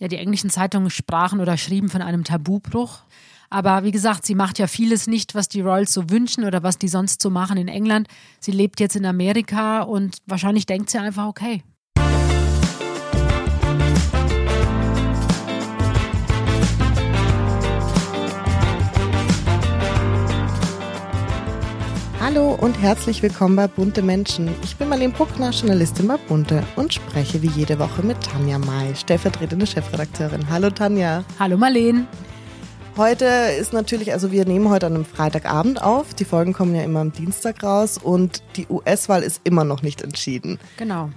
Ja, die englischen Zeitungen sprachen oder schrieben von einem Tabubruch. Aber wie gesagt, sie macht ja vieles nicht, was die Royals so wünschen oder was die sonst so machen in England. Sie lebt jetzt in Amerika und wahrscheinlich denkt sie einfach, okay, Hallo und herzlich willkommen bei Bunte Menschen. Ich bin Marlene Bruckner, Journalistin bei Bunte und spreche wie jede Woche mit Tanja May, stellvertretende Chefredakteurin. Hallo Tanja. Hallo Marlene. Heute ist natürlich, also wir nehmen heute an einem Freitagabend auf. Die Folgen kommen ja immer am Dienstag raus und die US-Wahl ist immer noch nicht entschieden. Genau.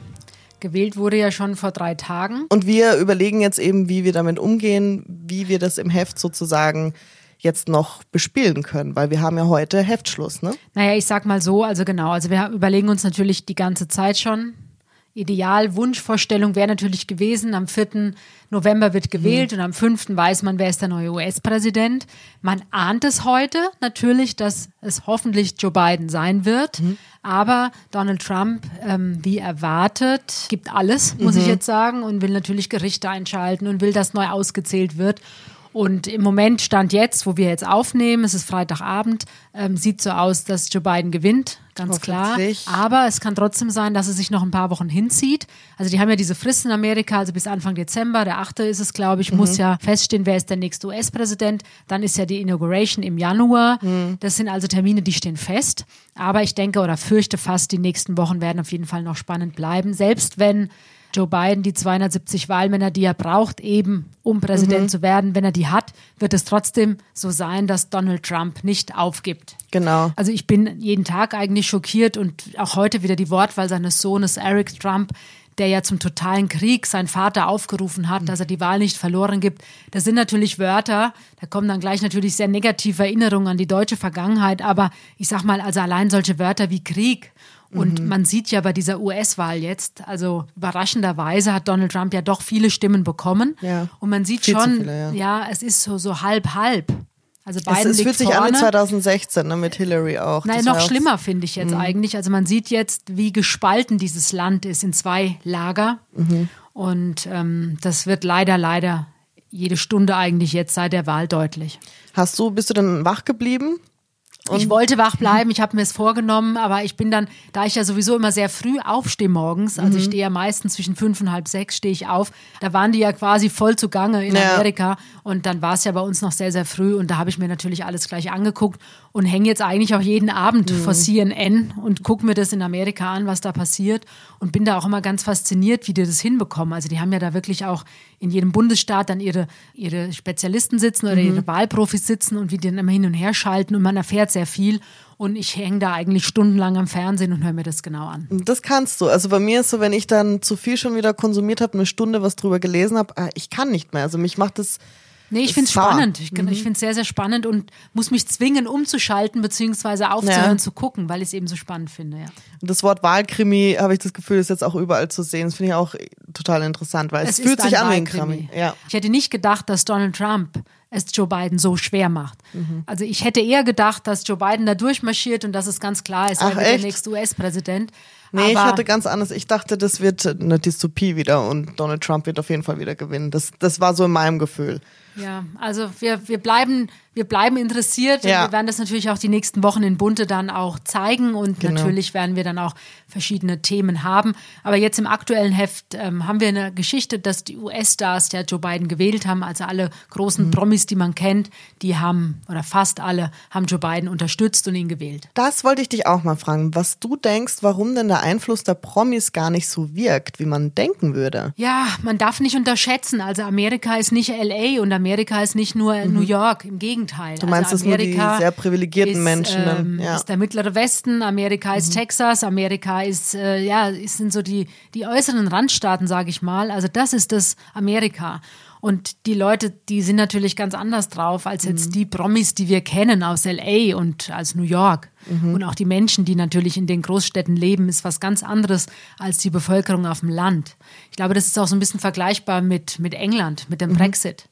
Gewählt wurde ja schon vor drei Tagen. Und wir überlegen jetzt eben, wie wir damit umgehen, wie wir das im Heft sozusagen jetzt noch bespielen können, weil wir haben ja heute Heftschluss, ne? Naja, ich sag mal so, also genau, also wir überlegen uns natürlich die ganze Zeit schon. Ideal, Wunschvorstellung wäre natürlich gewesen, am 4. November wird gewählt mhm. und am 5. weiß man, wer ist der neue US-Präsident. Man ahnt es heute natürlich, dass es hoffentlich Joe Biden sein wird. Mhm. Aber Donald Trump, ähm, wie erwartet, gibt alles, muss mhm. ich jetzt sagen, und will natürlich Gerichte einschalten und will, dass neu ausgezählt wird. Und im Moment stand jetzt, wo wir jetzt aufnehmen, es ist Freitagabend, ähm, sieht so aus, dass Joe Biden gewinnt, ganz klar. Aber es kann trotzdem sein, dass es sich noch ein paar Wochen hinzieht. Also die haben ja diese Frist in Amerika, also bis Anfang Dezember, der 8. ist es, glaube ich, mhm. muss ja feststehen, wer ist der nächste US-Präsident. Dann ist ja die Inauguration im Januar. Mhm. Das sind also Termine, die stehen fest. Aber ich denke oder fürchte fast, die nächsten Wochen werden auf jeden Fall noch spannend bleiben. Selbst wenn Joe Biden die 270 Wahlmänner, die er braucht, eben um Präsident mhm. zu werden, wenn er die hat, wird es trotzdem so sein, dass Donald Trump nicht aufgibt. Genau. Also ich bin jeden Tag eigentlich schockiert und auch heute wieder die Wortwahl seines Sohnes Eric Trump, der ja zum totalen Krieg seinen Vater aufgerufen hat, dass er die Wahl nicht verloren gibt. Das sind natürlich Wörter, da kommen dann gleich natürlich sehr negative Erinnerungen an die deutsche Vergangenheit, aber ich sag mal, also allein solche Wörter wie Krieg und mhm. man sieht ja bei dieser US-Wahl jetzt, also überraschenderweise hat Donald Trump ja doch viele Stimmen bekommen. Ja. Und man sieht Viel schon, viele, ja. ja. es ist so, so halb, halb. Also Biden es, es fühlt sich vorne. an wie 2016 ne, mit Hillary auch. Nein, noch schlimmer finde ich jetzt mhm. eigentlich. Also man sieht jetzt, wie gespalten dieses Land ist in zwei Lager. Mhm. Und ähm, das wird leider, leider jede Stunde eigentlich jetzt seit der Wahl deutlich. Hast du, bist du dann wach geblieben? Und ich wollte wach bleiben, ich habe mir es vorgenommen, aber ich bin dann, da ich ja sowieso immer sehr früh aufstehe morgens, also ich mhm. stehe ja meistens zwischen fünf und halb sechs stehe ich auf, da waren die ja quasi voll zugange in ja. Amerika und dann war es ja bei uns noch sehr, sehr früh und da habe ich mir natürlich alles gleich angeguckt und hänge jetzt eigentlich auch jeden Abend mhm. vor CNN und gucke mir das in Amerika an, was da passiert und bin da auch immer ganz fasziniert, wie die das hinbekommen. Also die haben ja da wirklich auch in jedem Bundesstaat dann ihre, ihre Spezialisten sitzen oder mhm. ihre Wahlprofis sitzen und wie die dann immer hin und her schalten und man erfährt sehr viel. Und ich hänge da eigentlich stundenlang am Fernsehen und höre mir das genau an. Das kannst du. Also bei mir ist so, wenn ich dann zu viel schon wieder konsumiert habe, eine Stunde was drüber gelesen habe, äh, ich kann nicht mehr. Also mich macht das Nee, ich finde es spannend. Ich, mhm. ich finde es sehr, sehr spannend und muss mich zwingen, umzuschalten beziehungsweise aufzuhören ja. zu gucken, weil ich es eben so spannend finde. Ja. Und das Wort Wahlkrimi, habe ich das Gefühl, ist jetzt auch überall zu sehen. Das finde ich auch total interessant, weil es, es fühlt sich an wie ein Krimi. Ja. Ich hätte nicht gedacht, dass Donald Trump es Joe Biden so schwer macht. Mhm. Also ich hätte eher gedacht, dass Joe Biden da durchmarschiert und dass es ganz klar ist, er wird der nächste US-Präsident. Nee, Aber ich hatte ganz anders. Ich dachte, das wird eine Dystopie wieder und Donald Trump wird auf jeden Fall wieder gewinnen. Das, das war so in meinem Gefühl. Ja, also wir, wir bleiben wir bleiben interessiert. Ja. Wir werden das natürlich auch die nächsten Wochen in Bunte dann auch zeigen und genau. natürlich werden wir dann auch verschiedene Themen haben. Aber jetzt im aktuellen Heft ähm, haben wir eine Geschichte, dass die US-Stars der Joe Biden gewählt haben. Also alle großen mhm. Promis, die man kennt, die haben oder fast alle haben Joe Biden unterstützt und ihn gewählt. Das wollte ich dich auch mal fragen, was du denkst, warum denn der Einfluss der Promis gar nicht so wirkt, wie man denken würde. Ja, man darf nicht unterschätzen. Also Amerika ist nicht LA und Amerika ist nicht nur mhm. New York. Im Gegenteil. Gegenteil. Du meinst also Amerika nur die sehr privilegierten ist, Menschen? Ähm, ja. ist der mittlere Westen, Amerika ist mhm. Texas, Amerika ist, äh, ja, sind so die, die äußeren Randstaaten, sage ich mal. Also das ist das Amerika. Und die Leute, die sind natürlich ganz anders drauf als jetzt mhm. die Promis, die wir kennen aus LA und aus New York. Mhm. Und auch die Menschen, die natürlich in den Großstädten leben, ist was ganz anderes als die Bevölkerung auf dem Land. Ich glaube, das ist auch so ein bisschen vergleichbar mit, mit England, mit dem mhm. Brexit.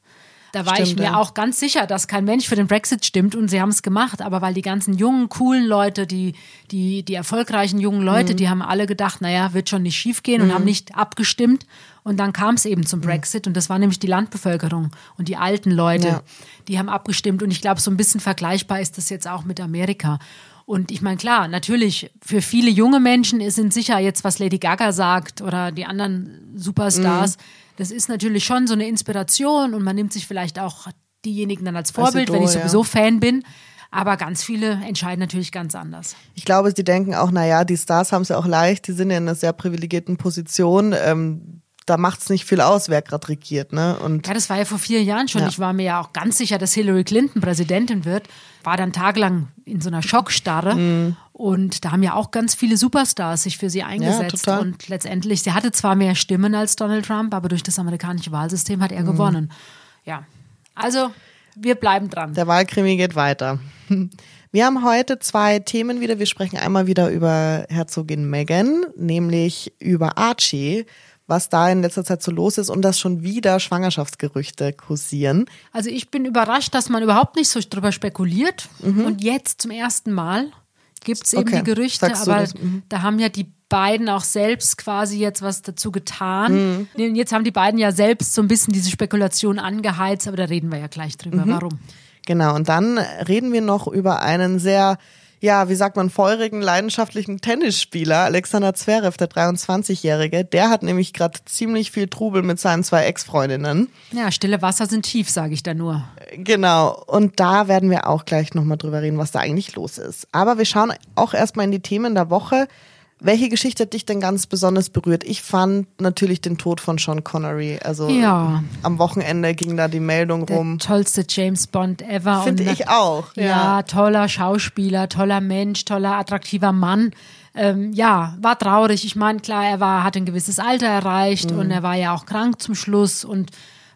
Da war Stimmt, ich mir ja. auch ganz sicher, dass kein Mensch für den Brexit stimmt und sie haben es gemacht. Aber weil die ganzen jungen, coolen Leute, die, die, die erfolgreichen jungen Leute, mhm. die haben alle gedacht, naja, wird schon nicht schief gehen mhm. und haben nicht abgestimmt. Und dann kam es eben zum mhm. Brexit und das war nämlich die Landbevölkerung und die alten Leute, ja. die haben abgestimmt. Und ich glaube, so ein bisschen vergleichbar ist das jetzt auch mit Amerika. Und ich meine, klar, natürlich, für viele junge Menschen sind sicher jetzt, was Lady Gaga sagt oder die anderen Superstars, mhm das ist natürlich schon so eine Inspiration und man nimmt sich vielleicht auch diejenigen dann als Vorbild, Idol, wenn ich sowieso ja. Fan bin. Aber ganz viele entscheiden natürlich ganz anders. Ich glaube, sie denken auch, naja, die Stars haben es ja auch leicht, die sind ja in einer sehr privilegierten Position. Ähm, da macht es nicht viel aus, wer gerade regiert. Ne? Und ja, das war ja vor vier Jahren schon. Ja. Ich war mir ja auch ganz sicher, dass Hillary Clinton Präsidentin wird. War dann tagelang in so einer Schockstarre. Mhm. Und da haben ja auch ganz viele Superstars sich für sie eingesetzt. Ja, und letztendlich, sie hatte zwar mehr Stimmen als Donald Trump, aber durch das amerikanische Wahlsystem hat er mhm. gewonnen. Ja, also wir bleiben dran. Der Wahlkrimi geht weiter. Wir haben heute zwei Themen wieder. Wir sprechen einmal wieder über Herzogin Meghan, nämlich über Archie was da in letzter Zeit so los ist und dass schon wieder Schwangerschaftsgerüchte kursieren. Also ich bin überrascht, dass man überhaupt nicht so drüber spekuliert. Mhm. Und jetzt zum ersten Mal gibt es eben okay. die Gerüchte, aber mhm. da haben ja die beiden auch selbst quasi jetzt was dazu getan. Mhm. Jetzt haben die beiden ja selbst so ein bisschen diese Spekulation angeheizt, aber da reden wir ja gleich drüber. Mhm. Warum? Genau, und dann reden wir noch über einen sehr ja, wie sagt man, feurigen, leidenschaftlichen Tennisspieler, Alexander Zverev, der 23-Jährige, der hat nämlich gerade ziemlich viel Trubel mit seinen zwei Ex-Freundinnen. Ja, stille Wasser sind tief, sage ich da nur. Genau, und da werden wir auch gleich nochmal drüber reden, was da eigentlich los ist. Aber wir schauen auch erstmal in die Themen der Woche. Welche Geschichte hat dich denn ganz besonders berührt? Ich fand natürlich den Tod von Sean Connery. Also ja. am Wochenende ging da die Meldung Der rum. Tollste James Bond ever. Finde ich auch. Ja. ja, toller Schauspieler, toller Mensch, toller, attraktiver Mann. Ähm, ja, war traurig. Ich meine, klar, er war, hat ein gewisses Alter erreicht mhm. und er war ja auch krank zum Schluss und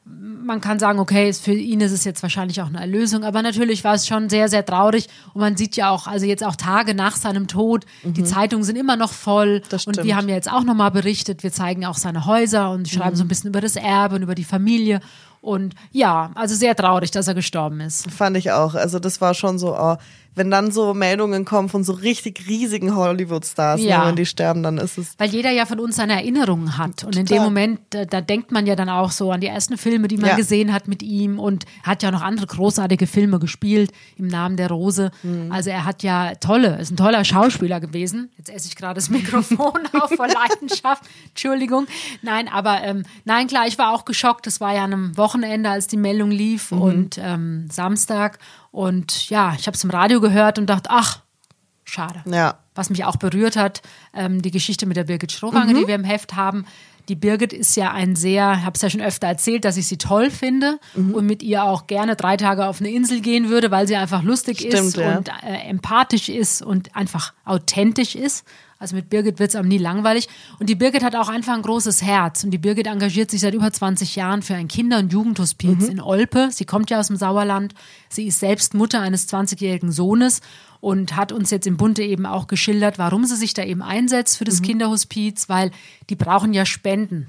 man kann sagen, okay, für ihn ist es jetzt wahrscheinlich auch eine Erlösung, aber natürlich war es schon sehr, sehr traurig und man sieht ja auch, also jetzt auch Tage nach seinem Tod, mhm. die Zeitungen sind immer noch voll und wir haben ja jetzt auch nochmal berichtet, wir zeigen auch seine Häuser und schreiben mhm. so ein bisschen über das Erbe und über die Familie und ja, also sehr traurig, dass er gestorben ist. Fand ich auch, also das war schon so, oh, wenn dann so Meldungen kommen von so richtig riesigen Hollywood-Stars, ne, ja. ne, wenn die sterben, dann ist es. Weil jeder ja von uns seine Erinnerungen hat. Und in dem Moment, da, da, denkt man ja dann auch so an die ersten Filme, die man ja. gesehen hat mit ihm und hat ja noch andere großartige Filme gespielt im Namen der Rose. Mhm. Also er hat ja tolle, ist ein toller Schauspieler gewesen. Jetzt esse ich gerade das Mikrofon auf vor Leidenschaft. Entschuldigung. Nein, aber ähm, nein, klar, ich war auch geschockt. Das war ja an einem Wochenende, als die Meldung lief mhm. und ähm, Samstag. Und ja, ich habe es im Radio gehört und dachte, ach, schade. Ja. Was mich auch berührt hat, ähm, die Geschichte mit der Birgit Strohwange, mhm. die wir im Heft haben. Die Birgit ist ja ein sehr, ich habe es ja schon öfter erzählt, dass ich sie toll finde mhm. und mit ihr auch gerne drei Tage auf eine Insel gehen würde, weil sie einfach lustig Stimmt, ist ja. und äh, empathisch ist und einfach authentisch ist. Also mit Birgit wird es am nie langweilig. Und die Birgit hat auch einfach ein großes Herz. Und die Birgit engagiert sich seit über 20 Jahren für ein Kinder- und Jugendhospiz mhm. in Olpe. Sie kommt ja aus dem Sauerland. Sie ist selbst Mutter eines 20-jährigen Sohnes und hat uns jetzt im Bunte eben auch geschildert, warum sie sich da eben einsetzt für das mhm. Kinderhospiz, weil die brauchen ja Spenden.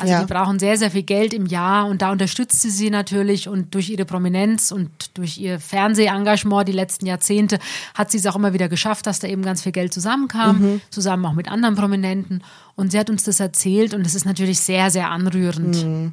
Also ja. die brauchen sehr, sehr viel Geld im Jahr und da unterstützt sie sie natürlich und durch ihre Prominenz und durch ihr Fernsehengagement die letzten Jahrzehnte hat sie es auch immer wieder geschafft, dass da eben ganz viel Geld zusammenkam, mhm. zusammen auch mit anderen Prominenten. Und sie hat uns das erzählt und es ist natürlich sehr, sehr anrührend. Mhm.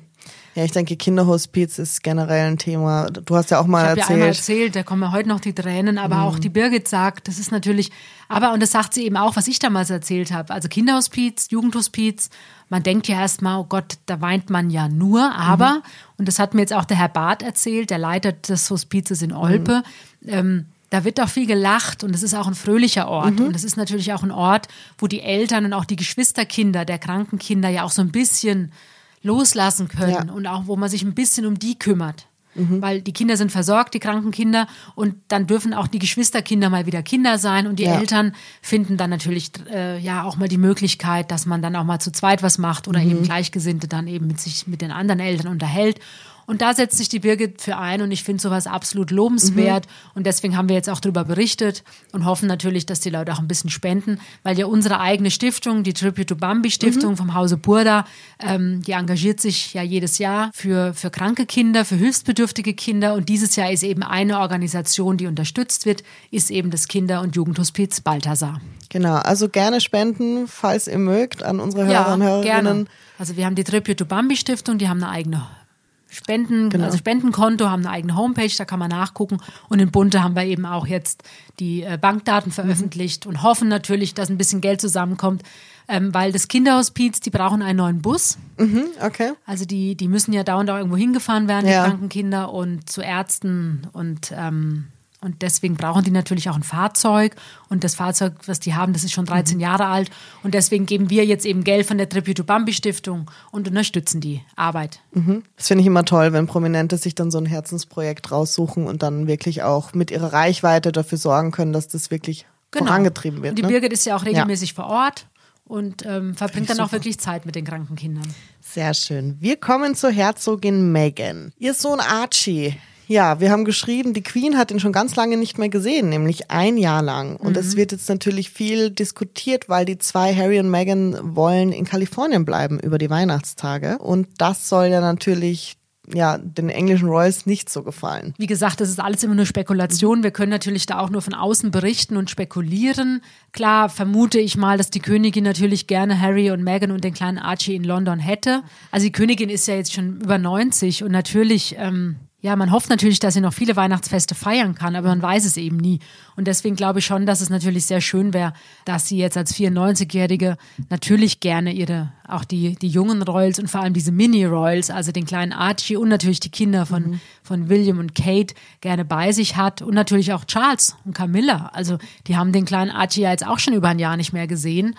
Ja, ich denke, Kinderhospiz ist generell ein Thema. Du hast ja auch mal ich erzählt. Ich habe ja einmal erzählt, da kommen ja heute noch die Tränen, aber mhm. auch die Birgit sagt, das ist natürlich, aber, und das sagt sie eben auch, was ich damals erzählt habe. Also Kinderhospiz, Jugendhospiz, man denkt ja erstmal, oh Gott, da weint man ja nur, aber, mhm. und das hat mir jetzt auch der Herr Barth erzählt, der Leiter des Hospizes in Olpe, mhm. ähm, da wird auch viel gelacht und es ist auch ein fröhlicher Ort. Mhm. Und es ist natürlich auch ein Ort, wo die Eltern und auch die Geschwisterkinder der kranken Kinder ja auch so ein bisschen loslassen können ja. und auch wo man sich ein bisschen um die kümmert. Mhm. Weil die Kinder sind versorgt, die kranken Kinder, und dann dürfen auch die Geschwisterkinder mal wieder Kinder sein und die ja. Eltern finden dann natürlich äh, ja auch mal die Möglichkeit, dass man dann auch mal zu zweit was macht oder mhm. eben Gleichgesinnte dann eben mit sich mit den anderen Eltern unterhält. Und da setzt sich die Birgit für ein und ich finde sowas absolut lobenswert. Mhm. Und deswegen haben wir jetzt auch darüber berichtet und hoffen natürlich, dass die Leute auch ein bisschen spenden, weil ja unsere eigene Stiftung, die Tribute to Bambi Stiftung mhm. vom Hause Burda, ähm, die engagiert sich ja jedes Jahr für, für kranke Kinder, für hilfsbedürftige Kinder. Und dieses Jahr ist eben eine Organisation, die unterstützt wird, ist eben das Kinder- und Jugendhospiz Balthasar. Genau, also gerne spenden, falls ihr mögt, an unsere Hörer ja, und Hörerinnen. Gerne. Also wir haben die Tribute to Bambi Stiftung, die haben eine eigene Spenden, genau. also Spendenkonto, haben eine eigene Homepage, da kann man nachgucken. Und in Bunte haben wir eben auch jetzt die äh, Bankdaten veröffentlicht mhm. und hoffen natürlich, dass ein bisschen Geld zusammenkommt, ähm, weil das Kinderhospiz, die brauchen einen neuen Bus. Mhm, okay. Also die, die müssen ja dauernd auch irgendwo hingefahren werden, ja. die kranken Kinder und zu Ärzten und ähm, und deswegen brauchen die natürlich auch ein Fahrzeug. Und das Fahrzeug, was die haben, das ist schon 13 mhm. Jahre alt. Und deswegen geben wir jetzt eben Geld von der Tribute Bambi Stiftung und unterstützen die Arbeit. Mhm. Das finde ich immer toll, wenn Prominente sich dann so ein Herzensprojekt raussuchen und dann wirklich auch mit ihrer Reichweite dafür sorgen können, dass das wirklich genau. vorangetrieben wird. Und die ne? Birgit ist ja auch regelmäßig ja. vor Ort und ähm, verbringt dann auch wirklich Zeit mit den kranken Kindern. Sehr schön. Wir kommen zur Herzogin Megan. Ihr Sohn Archie ja, wir haben geschrieben, die Queen hat ihn schon ganz lange nicht mehr gesehen, nämlich ein Jahr lang. Und es mhm. wird jetzt natürlich viel diskutiert, weil die zwei, Harry und Meghan, wollen in Kalifornien bleiben über die Weihnachtstage. Und das soll ja natürlich ja, den englischen Royals nicht so gefallen. Wie gesagt, das ist alles immer nur Spekulation. Wir können natürlich da auch nur von außen berichten und spekulieren. Klar, vermute ich mal, dass die Königin natürlich gerne Harry und Meghan und den kleinen Archie in London hätte. Also die Königin ist ja jetzt schon über 90 und natürlich ähm, ja, man hofft natürlich, dass sie noch viele Weihnachtsfeste feiern kann, aber man weiß es eben nie. Und deswegen glaube ich schon, dass es natürlich sehr schön wäre, dass sie jetzt als 94-Jährige natürlich gerne ihre, auch die, die jungen Royals und vor allem diese Mini-Royals, also den kleinen Archie und natürlich die Kinder von, mhm. von William und Kate gerne bei sich hat und natürlich auch Charles und Camilla. Also die haben den kleinen Archie ja jetzt auch schon über ein Jahr nicht mehr gesehen.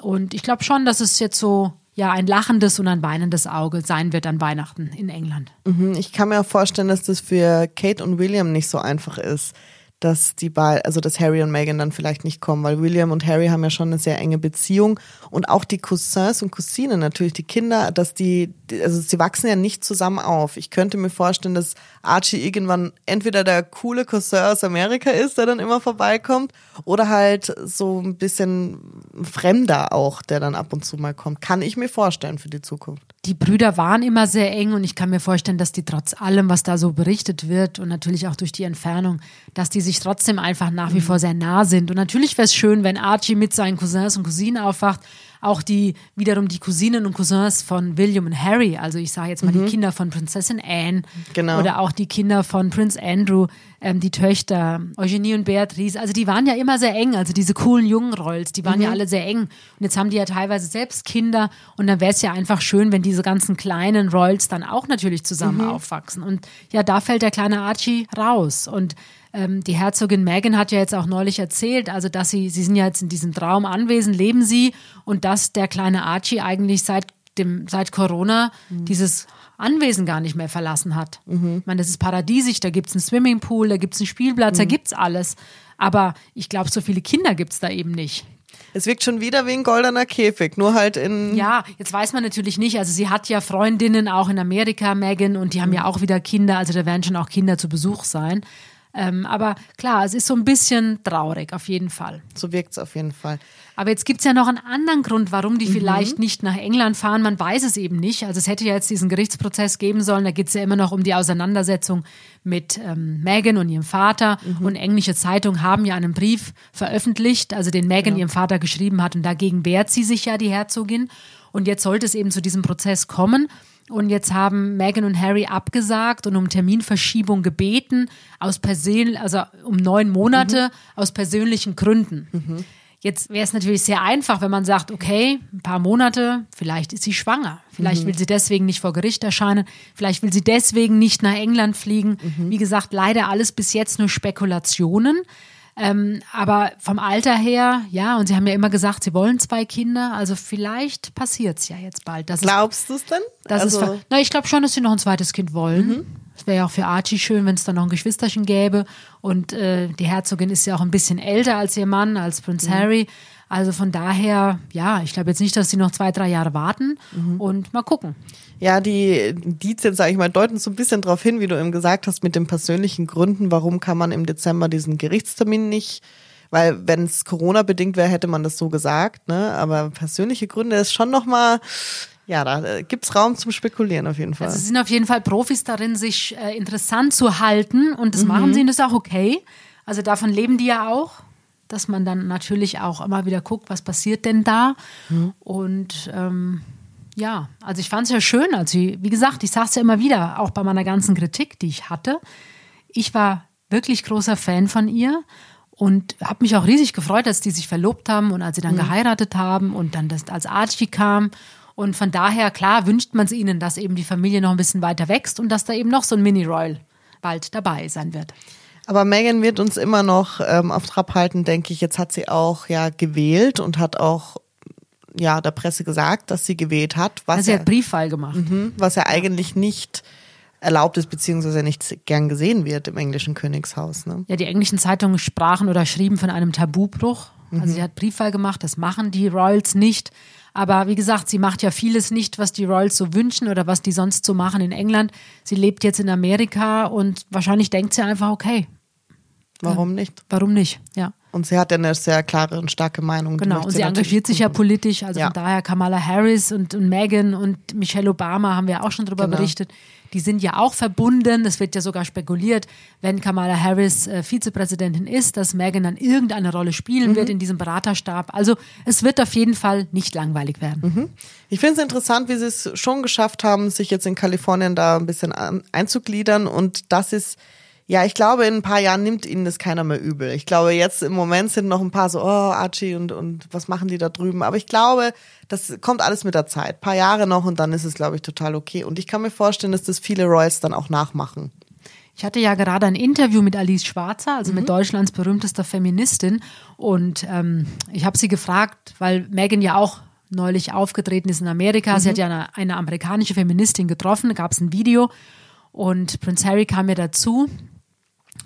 Und ich glaube schon, dass es jetzt so ja ein lachendes und ein weinendes Auge sein wird an Weihnachten in England. Mhm, ich kann mir auch vorstellen, dass das für Kate und William nicht so einfach ist dass die beiden, also dass Harry und Meghan dann vielleicht nicht kommen, weil William und Harry haben ja schon eine sehr enge Beziehung und auch die Cousins und Cousinen, natürlich die Kinder, dass die, also sie wachsen ja nicht zusammen auf. Ich könnte mir vorstellen, dass Archie irgendwann entweder der coole Cousin aus Amerika ist, der dann immer vorbeikommt, oder halt so ein bisschen Fremder auch, der dann ab und zu mal kommt. Kann ich mir vorstellen für die Zukunft. Die Brüder waren immer sehr eng und ich kann mir vorstellen, dass die trotz allem, was da so berichtet wird und natürlich auch durch die Entfernung, dass die sich trotzdem einfach nach wie mhm. vor sehr nah sind. Und natürlich wäre es schön, wenn Archie mit seinen Cousins und Cousinen aufwacht auch die wiederum die Cousinen und Cousins von William und Harry, also ich sage jetzt mal mhm. die Kinder von Prinzessin Anne genau. oder auch die Kinder von Prince Andrew, ähm, die Töchter Eugenie und Beatrice, also die waren ja immer sehr eng, also diese coolen jungen Rolls, die waren mhm. ja alle sehr eng und jetzt haben die ja teilweise selbst Kinder und dann wäre es ja einfach schön, wenn diese ganzen kleinen Rolls dann auch natürlich zusammen mhm. aufwachsen und ja, da fällt der kleine Archie raus und ähm, die Herzogin Meghan hat ja jetzt auch neulich erzählt, also dass sie, sie sind ja jetzt in diesem Traumanwesen, leben sie und dass der kleine Archie eigentlich seit dem, seit Corona mhm. dieses Anwesen gar nicht mehr verlassen hat. Mhm. Ich meine, das ist paradiesisch, da gibt es einen Swimmingpool, da gibt es einen Spielplatz, mhm. da gibt es alles. Aber ich glaube, so viele Kinder gibt es da eben nicht. Es wirkt schon wieder wie ein goldener Käfig, nur halt in. Ja, jetzt weiß man natürlich nicht. Also sie hat ja Freundinnen auch in Amerika, Megan, und die haben ja mhm. auch wieder Kinder. Also da werden schon auch Kinder zu Besuch sein. Ähm, aber klar, es ist so ein bisschen traurig, auf jeden Fall. So wirkt es auf jeden Fall. Aber jetzt gibt es ja noch einen anderen Grund, warum die mhm. vielleicht nicht nach England fahren. Man weiß es eben nicht. Also es hätte ja jetzt diesen Gerichtsprozess geben sollen. Da geht es ja immer noch um die Auseinandersetzung mit ähm, Meghan und ihrem Vater. Mhm. Und englische Zeitungen haben ja einen Brief veröffentlicht, also den Meghan genau. ihrem Vater geschrieben hat. Und dagegen wehrt sie sich ja, die Herzogin. Und jetzt sollte es eben zu diesem Prozess kommen. Und jetzt haben Meghan und Harry abgesagt und um Terminverschiebung gebeten, aus persönlich, also um neun Monate mhm. aus persönlichen Gründen. Mhm. Jetzt wäre es natürlich sehr einfach, wenn man sagt, okay, ein paar Monate, vielleicht ist sie schwanger. Vielleicht mhm. will sie deswegen nicht vor Gericht erscheinen. Vielleicht will sie deswegen nicht nach England fliegen. Wie gesagt, leider alles bis jetzt nur Spekulationen. Ähm, aber vom Alter her, ja, und Sie haben ja immer gesagt, Sie wollen zwei Kinder, also vielleicht passiert es ja jetzt bald. Glaubst du es denn? Das also ist, na, ich glaube schon, dass Sie noch ein zweites Kind wollen. Mhm. Es wäre ja auch für Archie schön, wenn es da noch ein Geschwisterchen gäbe. Und äh, die Herzogin ist ja auch ein bisschen älter als ihr Mann, als Prinz mhm. Harry. Also von daher, ja, ich glaube jetzt nicht, dass sie noch zwei, drei Jahre warten Mhm. und mal gucken. Ja, die Indizien, sage ich mal, deuten so ein bisschen darauf hin, wie du eben gesagt hast, mit den persönlichen Gründen, warum kann man im Dezember diesen Gerichtstermin nicht, weil wenn es Corona-bedingt wäre, hätte man das so gesagt, ne? Aber persönliche Gründe ist schon nochmal, ja, da äh, gibt's Raum zum Spekulieren auf jeden Fall. Also sie sind auf jeden Fall Profis darin, sich äh, interessant zu halten und Mhm. das machen sie und das ist auch okay. Also davon leben die ja auch, dass man dann natürlich auch immer wieder guckt, was passiert denn da. Mhm. Und ähm, ja, also ich fand es ja schön. Also wie gesagt, ich sage es ja immer wieder, auch bei meiner ganzen Kritik, die ich hatte. Ich war wirklich großer Fan von ihr und habe mich auch riesig gefreut, als die sich verlobt haben und als sie dann Mhm. geheiratet haben und dann das als Archie kam. Und von daher, klar, wünscht man es ihnen, dass eben die Familie noch ein bisschen weiter wächst und dass da eben noch so ein Mini-Royal bald dabei sein wird. Aber Megan wird uns immer noch ähm, auf Trab halten, denke ich. Jetzt hat sie auch ja gewählt und hat auch ja der Presse gesagt, dass sie gewählt hat, was Also sie hat Briefwahl gemacht. Mhm, was ja eigentlich nicht erlaubt ist, beziehungsweise nicht gern gesehen wird im englischen Königshaus. Ne? Ja, die englischen Zeitungen sprachen oder schrieben von einem Tabubruch. Also sie hat Briefwahl gemacht, das machen die Royals nicht. Aber wie gesagt, sie macht ja vieles nicht, was die Royals so wünschen oder was die sonst so machen in England. Sie lebt jetzt in Amerika und wahrscheinlich denkt sie einfach, okay, Warum nicht? warum nicht? Ja. Und sie hat ja eine sehr klare und starke Meinung. Genau, und sie engagiert sich ja politisch. Also Ja. von daher Kamala Harris und, und Meghan und Michelle Obama haben wir auch schon drüber Genau. berichtet. Die sind ja auch verbunden. Es wird ja sogar spekuliert, wenn Kamala Harris äh, Vizepräsidentin ist, dass Meghan dann irgendeine Rolle spielen Mhm. wird in diesem Beraterstab. Also es wird auf jeden Fall nicht langweilig werden. Mhm. Ich finde es interessant, wie sie es schon geschafft haben, sich jetzt in Kalifornien da ein bisschen einzugliedern. Und das ist, ja, ich glaube, in ein paar Jahren nimmt ihnen das keiner mehr übel. Ich glaube, jetzt im Moment sind noch ein paar so, oh, Archie und, und was machen die da drüben? Aber ich glaube, das kommt alles mit der Zeit. Ein paar Jahre noch und dann ist es, glaube ich, total okay. Und ich kann mir vorstellen, dass das viele Royals dann auch nachmachen. Ich hatte ja gerade ein Interview mit Alice Schwarzer, also Mhm. mit Deutschlands berühmtester Feministin. Und ähm, ich habe sie gefragt, weil Megan ja auch neulich aufgetreten ist in Amerika. Sie Mhm. hat ja eine, eine amerikanische Feministin getroffen, da gab es ein Video. Und Prince Harry kam mir dazu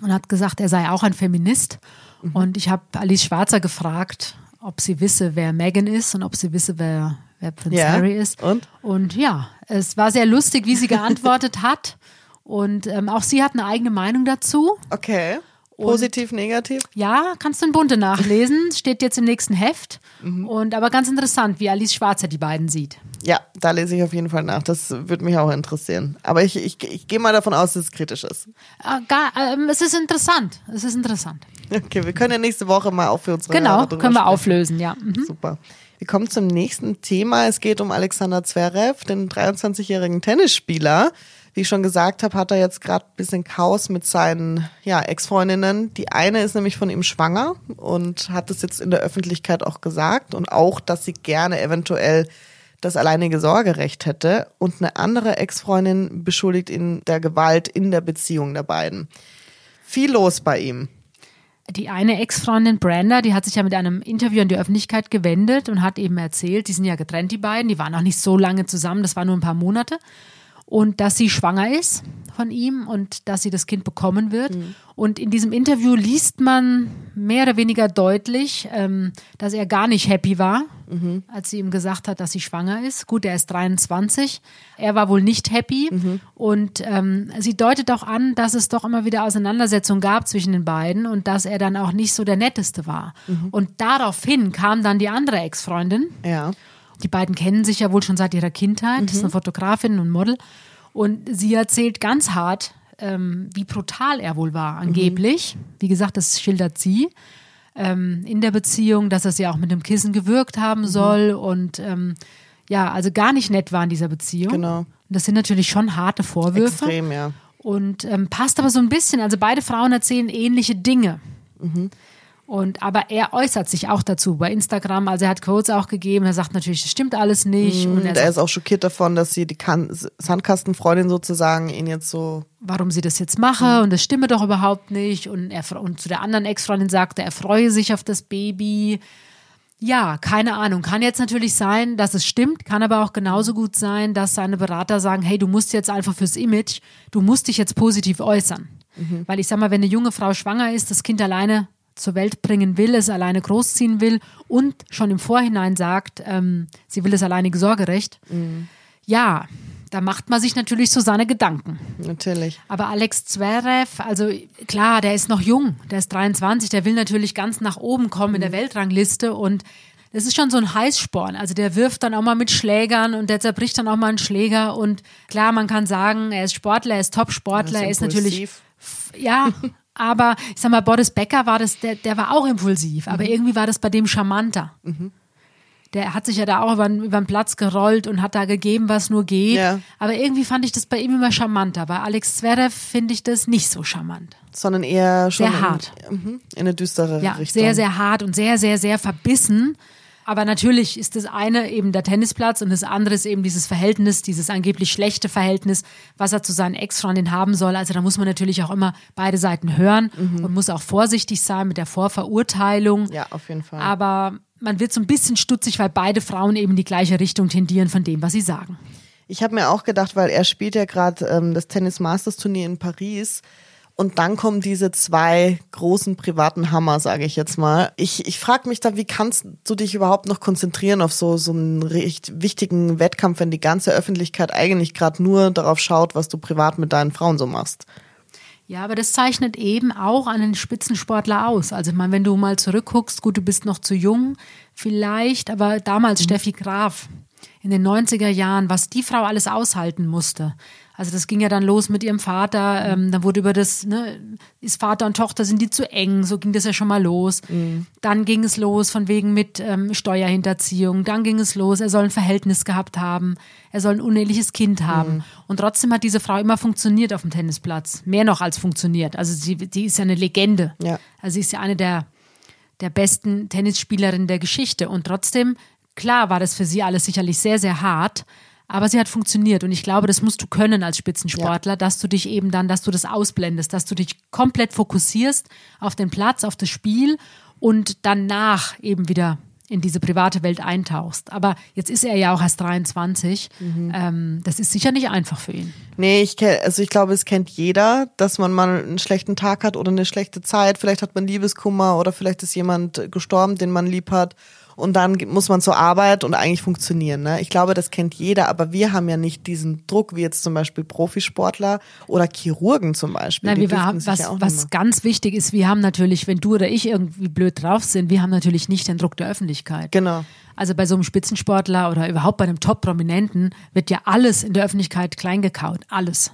und hat gesagt, er sei auch ein Feminist. Mhm. Und ich habe Alice Schwarzer gefragt, ob sie wisse, wer Megan ist und ob sie wisse, wer, wer Prince Ja, Harry ist. und? Und ja, es war sehr lustig, wie sie geantwortet hat. Und ähm, auch sie hat eine eigene Meinung dazu. Okay. Positiv, negativ? Ja, kannst du in Bunte nachlesen. Steht jetzt im nächsten Heft. Mhm. Und aber ganz interessant, wie Alice Schwarzer die beiden sieht. Ja, da lese ich auf jeden Fall nach. Das würde mich auch interessieren. Aber ich, ich, ich gehe mal davon aus, dass es kritisch ist. Äh, gar, ähm, es ist interessant. Es ist interessant. Okay, wir können ja nächste Woche mal auch für unsere Genau, können wir sprechen. auflösen, ja. Mhm. Super. Wir kommen zum nächsten Thema. Es geht um Alexander Zverev, den 23-jährigen Tennisspieler. Wie ich schon gesagt habe, hat er jetzt gerade ein bisschen Chaos mit seinen ja, Ex-Freundinnen. Die eine ist nämlich von ihm schwanger und hat es jetzt in der Öffentlichkeit auch gesagt und auch, dass sie gerne eventuell das alleinige Sorgerecht hätte. Und eine andere Ex-Freundin beschuldigt ihn der Gewalt in der Beziehung der beiden. Viel los bei ihm. Die eine Ex-Freundin Brenda, die hat sich ja mit einem Interview an die Öffentlichkeit gewendet und hat eben erzählt, die sind ja getrennt, die beiden, die waren auch nicht so lange zusammen, das war nur ein paar Monate. Und dass sie schwanger ist von ihm und dass sie das Kind bekommen wird. Und in diesem Interview liest man mehr oder weniger deutlich, ähm, dass er gar nicht happy war, als sie ihm gesagt hat, dass sie schwanger ist. Gut, er ist 23. Er war wohl nicht happy. Und ähm, sie deutet auch an, dass es doch immer wieder Auseinandersetzungen gab zwischen den beiden und dass er dann auch nicht so der Netteste war. Und daraufhin kam dann die andere Ex-Freundin. Ja. Die beiden kennen sich ja wohl schon seit ihrer Kindheit. Das ist eine Fotografin und Model. Und sie erzählt ganz hart, ähm, wie brutal er wohl war, angeblich. Wie gesagt, das schildert sie ähm, in der Beziehung, dass er sie auch mit dem Kissen gewürgt haben soll und ähm, ja, also gar nicht nett war in dieser Beziehung. Genau. Und das sind natürlich schon harte Vorwürfe. Extrem, ja. Und ähm, passt aber so ein bisschen. Also beide Frauen erzählen ähnliche Dinge. Und aber er äußert sich auch dazu bei Instagram. Also er hat Quotes auch gegeben. Er sagt natürlich, das stimmt alles nicht. Und er Und er sagt, ist auch schockiert davon, dass sie die kan Sandkastenfreundin sozusagen ihn jetzt so. warum sie das jetzt mache und das stimme doch überhaupt nicht. Und, er, und zu der anderen Ex-Freundin sagte, er freue sich auf das Baby. Ja, keine Ahnung. Kann jetzt natürlich sein, dass es stimmt, kann aber auch genauso gut sein, dass seine Berater sagen, hey, du musst jetzt einfach fürs Image, du musst dich jetzt positiv äußern. Weil ich sag mal, wenn eine junge Frau schwanger ist, das Kind alleine zur Welt bringen will, es alleine großziehen will und schon im Vorhinein sagt, ähm, sie will das alleinige Sorgerecht. Mhm. Ja, da macht man sich natürlich so seine Gedanken. Natürlich. Aber Alex Zverev, also klar, der ist noch jung, der ist 23, der will natürlich ganz nach oben kommen in der mhm. Weltrangliste und das ist schon so ein Heißsporn. Also der wirft dann auch mal mit Schlägern und der zerbricht dann auch mal einen Schläger. Und klar, man kann sagen, er ist Sportler, er ist Top-Sportler, er ist natürlich. Ja, aber ich sag mal, Boris Becker war das, der, der war auch impulsiv, aber mhm. irgendwie war das bei dem charmanter. Mhm der hat sich ja da auch über, über den Platz gerollt und hat da gegeben, was nur geht. Ja. Aber irgendwie fand ich das bei ihm immer charmanter. Bei Alex Zverev finde ich das nicht so charmant. Sondern eher schon sehr in, hart. Mhm, in eine düstere ja, Richtung. Sehr, sehr hart und sehr, sehr, sehr verbissen. Aber natürlich ist das eine eben der Tennisplatz und das andere ist eben dieses Verhältnis, dieses angeblich schlechte Verhältnis, was er zu seinen Ex-Freundin haben soll. Also da muss man natürlich auch immer beide Seiten hören mhm. und muss auch vorsichtig sein mit der Vorverurteilung. Ja, auf jeden Fall. Aber man wird so ein bisschen stutzig, weil beide Frauen eben die gleiche Richtung tendieren von dem, was sie sagen. Ich habe mir auch gedacht, weil er spielt ja gerade ähm, das Tennis Masters Turnier in Paris und dann kommen diese zwei großen privaten Hammer, sage ich jetzt mal. Ich, ich frage mich da, wie kannst du dich überhaupt noch konzentrieren auf so, so einen recht wichtigen Wettkampf, wenn die ganze Öffentlichkeit eigentlich gerade nur darauf schaut, was du privat mit deinen Frauen so machst? Ja, aber das zeichnet eben auch einen Spitzensportler aus. Also, ich meine, wenn du mal zurückguckst, gut, du bist noch zu jung, vielleicht, aber damals mhm. Steffi Graf in den 90er Jahren, was die Frau alles aushalten musste. Also das ging ja dann los mit ihrem Vater. Ähm, dann wurde über das, ne, ist Vater und Tochter, sind die zu eng? So ging das ja schon mal los. Mhm. Dann ging es los von wegen mit ähm, Steuerhinterziehung. Dann ging es los, er soll ein Verhältnis gehabt haben. Er soll ein uneheliches Kind haben. Mhm. Und trotzdem hat diese Frau immer funktioniert auf dem Tennisplatz. Mehr noch als funktioniert. Also sie, die ist ja eine Legende. Ja. Also sie ist ja eine der, der besten Tennisspielerinnen der Geschichte. Und trotzdem, klar war das für sie alles sicherlich sehr, sehr hart. Aber sie hat funktioniert und ich glaube, das musst du können als Spitzensportler, ja. dass du dich eben dann, dass du das ausblendest, dass du dich komplett fokussierst auf den Platz, auf das Spiel und danach eben wieder in diese private Welt eintauchst. Aber jetzt ist er ja auch erst 23. Mhm. Ähm, das ist sicher nicht einfach für ihn. Nee, ich kenn, also ich glaube, es kennt jeder, dass man mal einen schlechten Tag hat oder eine schlechte Zeit. Vielleicht hat man Liebeskummer oder vielleicht ist jemand gestorben, den man lieb hat und dann muss man zur Arbeit und eigentlich funktionieren. Ne? Ich glaube, das kennt jeder, aber wir haben ja nicht diesen Druck wie jetzt zum Beispiel Profisportler oder Chirurgen zum Beispiel. Nein, wir haben, was, ja was ganz wichtig ist, wir haben natürlich, wenn du oder ich irgendwie blöd drauf sind, wir haben natürlich nicht den Druck der Öffentlichkeit. Genau. Also bei so einem Spitzensportler oder überhaupt bei einem Top-Prominenten wird ja alles in der Öffentlichkeit kleingekaut. Alles.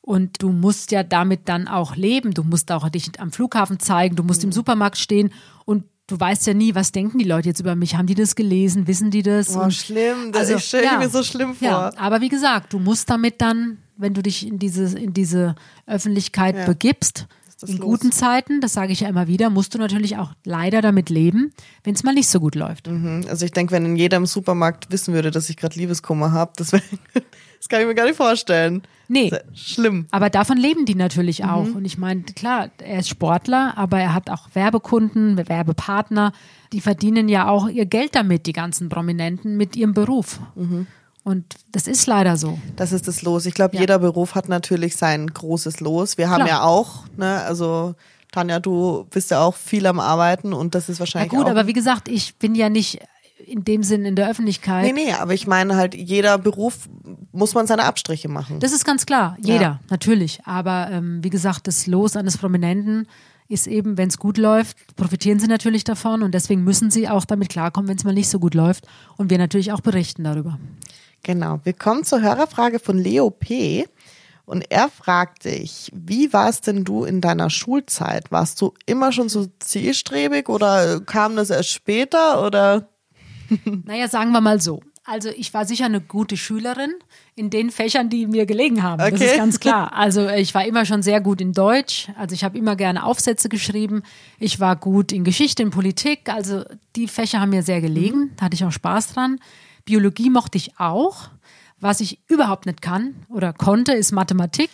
Und du musst ja damit dann auch leben. Du musst auch dich am Flughafen zeigen, du musst mhm. im Supermarkt stehen und du weißt ja nie, was denken die Leute jetzt über mich? Haben die das gelesen? Wissen die das? Oh, schlimm. Das also, ich stelle ja, mir so schlimm vor. Ja, aber wie gesagt, du musst damit dann, wenn du dich in diese, in diese Öffentlichkeit ja. begibst, in los? guten Zeiten, das sage ich ja immer wieder, musst du natürlich auch leider damit leben, wenn es mal nicht so gut läuft. Mhm. Also ich denke, wenn in jedem Supermarkt wissen würde, dass ich gerade Liebeskummer habe, das, das kann ich mir gar nicht vorstellen. Nee. Schlimm. Aber davon leben die natürlich auch. Mhm. Und ich meine, klar, er ist Sportler, aber er hat auch Werbekunden, Werbepartner. Die verdienen ja auch ihr Geld damit, die ganzen Prominenten, mit ihrem Beruf. Mhm. Und das ist leider so. Das ist das Los. Ich glaube, ja. jeder Beruf hat natürlich sein großes Los. Wir haben Klar. ja auch, ne, also Tanja, du bist ja auch viel am Arbeiten und das ist wahrscheinlich. Ja gut, aber wie gesagt, ich bin ja nicht in dem Sinn in der Öffentlichkeit. Nee, nee, aber ich meine halt, jeder Beruf muss man seine Abstriche machen. Das ist ganz klar, jeder, ja. natürlich. Aber ähm, wie gesagt, das Los eines Prominenten ist eben, wenn es gut läuft, profitieren sie natürlich davon und deswegen müssen sie auch damit klarkommen, wenn es mal nicht so gut läuft und wir natürlich auch berichten darüber. Genau, wir kommen zur Hörerfrage von Leo P. Und er fragt dich, wie warst denn du in deiner Schulzeit? Warst du immer schon so zielstrebig oder kam das erst später oder? Naja, sagen wir mal so. Also ich war sicher eine gute Schülerin in den Fächern, die mir gelegen haben. Okay. Das ist ganz klar. Also ich war immer schon sehr gut in Deutsch. Also ich habe immer gerne Aufsätze geschrieben. Ich war gut in Geschichte, in Politik. Also die Fächer haben mir sehr gelegen. Mhm. Da hatte ich auch Spaß dran. Biologie mochte ich auch. Was ich überhaupt nicht kann oder konnte, ist Mathematik.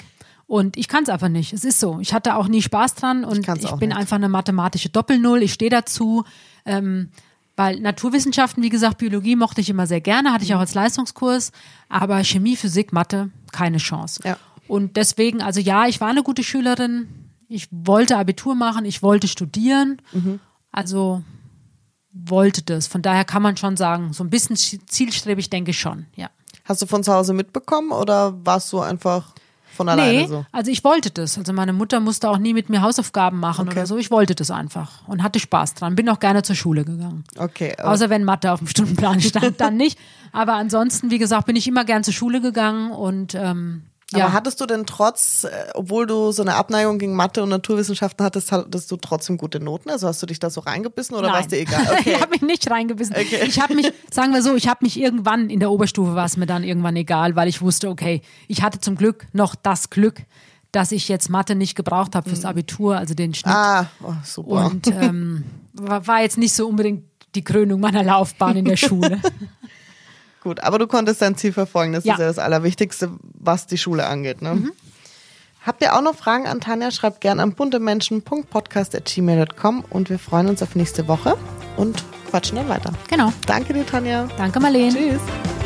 Und ich kann es einfach nicht. Es ist so. Ich hatte auch nie Spaß dran und ich, ich bin nicht. einfach eine mathematische Doppelnull. Ich stehe dazu. Ähm, weil Naturwissenschaften, wie gesagt, Biologie mochte ich immer sehr gerne, hatte ich auch als Leistungskurs, aber Chemie, Physik, Mathe, keine Chance. Ja. Und deswegen, also ja, ich war eine gute Schülerin. Ich wollte Abitur machen, ich wollte studieren. Also wollte das. Von daher kann man schon sagen, so ein bisschen zielstrebig denke ich schon, ja. Hast du von zu Hause mitbekommen oder warst du einfach von alleine nee, so? also ich wollte das. Also meine Mutter musste auch nie mit mir Hausaufgaben machen Okay. oder so. Ich wollte das einfach und hatte Spaß dran. Bin auch gerne zur Schule gegangen. Okay. Außer wenn Mathe auf dem Stundenplan stand, dann nicht. Aber ansonsten, wie gesagt, bin ich immer gern zur Schule gegangen und ähm, ja. Aber hattest du denn trotz, äh, obwohl du so eine Abneigung gegen Mathe und Naturwissenschaften hattest, hattest du trotzdem gute Noten? Also hast du dich da so reingebissen oder war es dir egal? Okay. ich habe mich nicht reingebissen. Okay. Ich habe mich, sagen wir so, ich habe mich irgendwann in der Oberstufe war es mir dann irgendwann egal, weil ich wusste, okay, ich hatte zum Glück noch das Glück, dass ich jetzt Mathe nicht gebraucht habe fürs Abitur, also den Schnitt. ah, oh, super. Und ähm, war jetzt nicht so unbedingt die Krönung meiner Laufbahn in der Schule. Gut, aber du konntest dein Ziel verfolgen. Das Ja. ist ja das Allerwichtigste, was die Schule angeht. Ne? Habt ihr auch noch Fragen an Tanja? Schreibt gerne an buntemenschen.podcast.gmail.com und wir freuen uns auf nächste Woche und quatschen dann weiter. genau. Danke dir, Tanja. Danke, Marlene. Tschüss.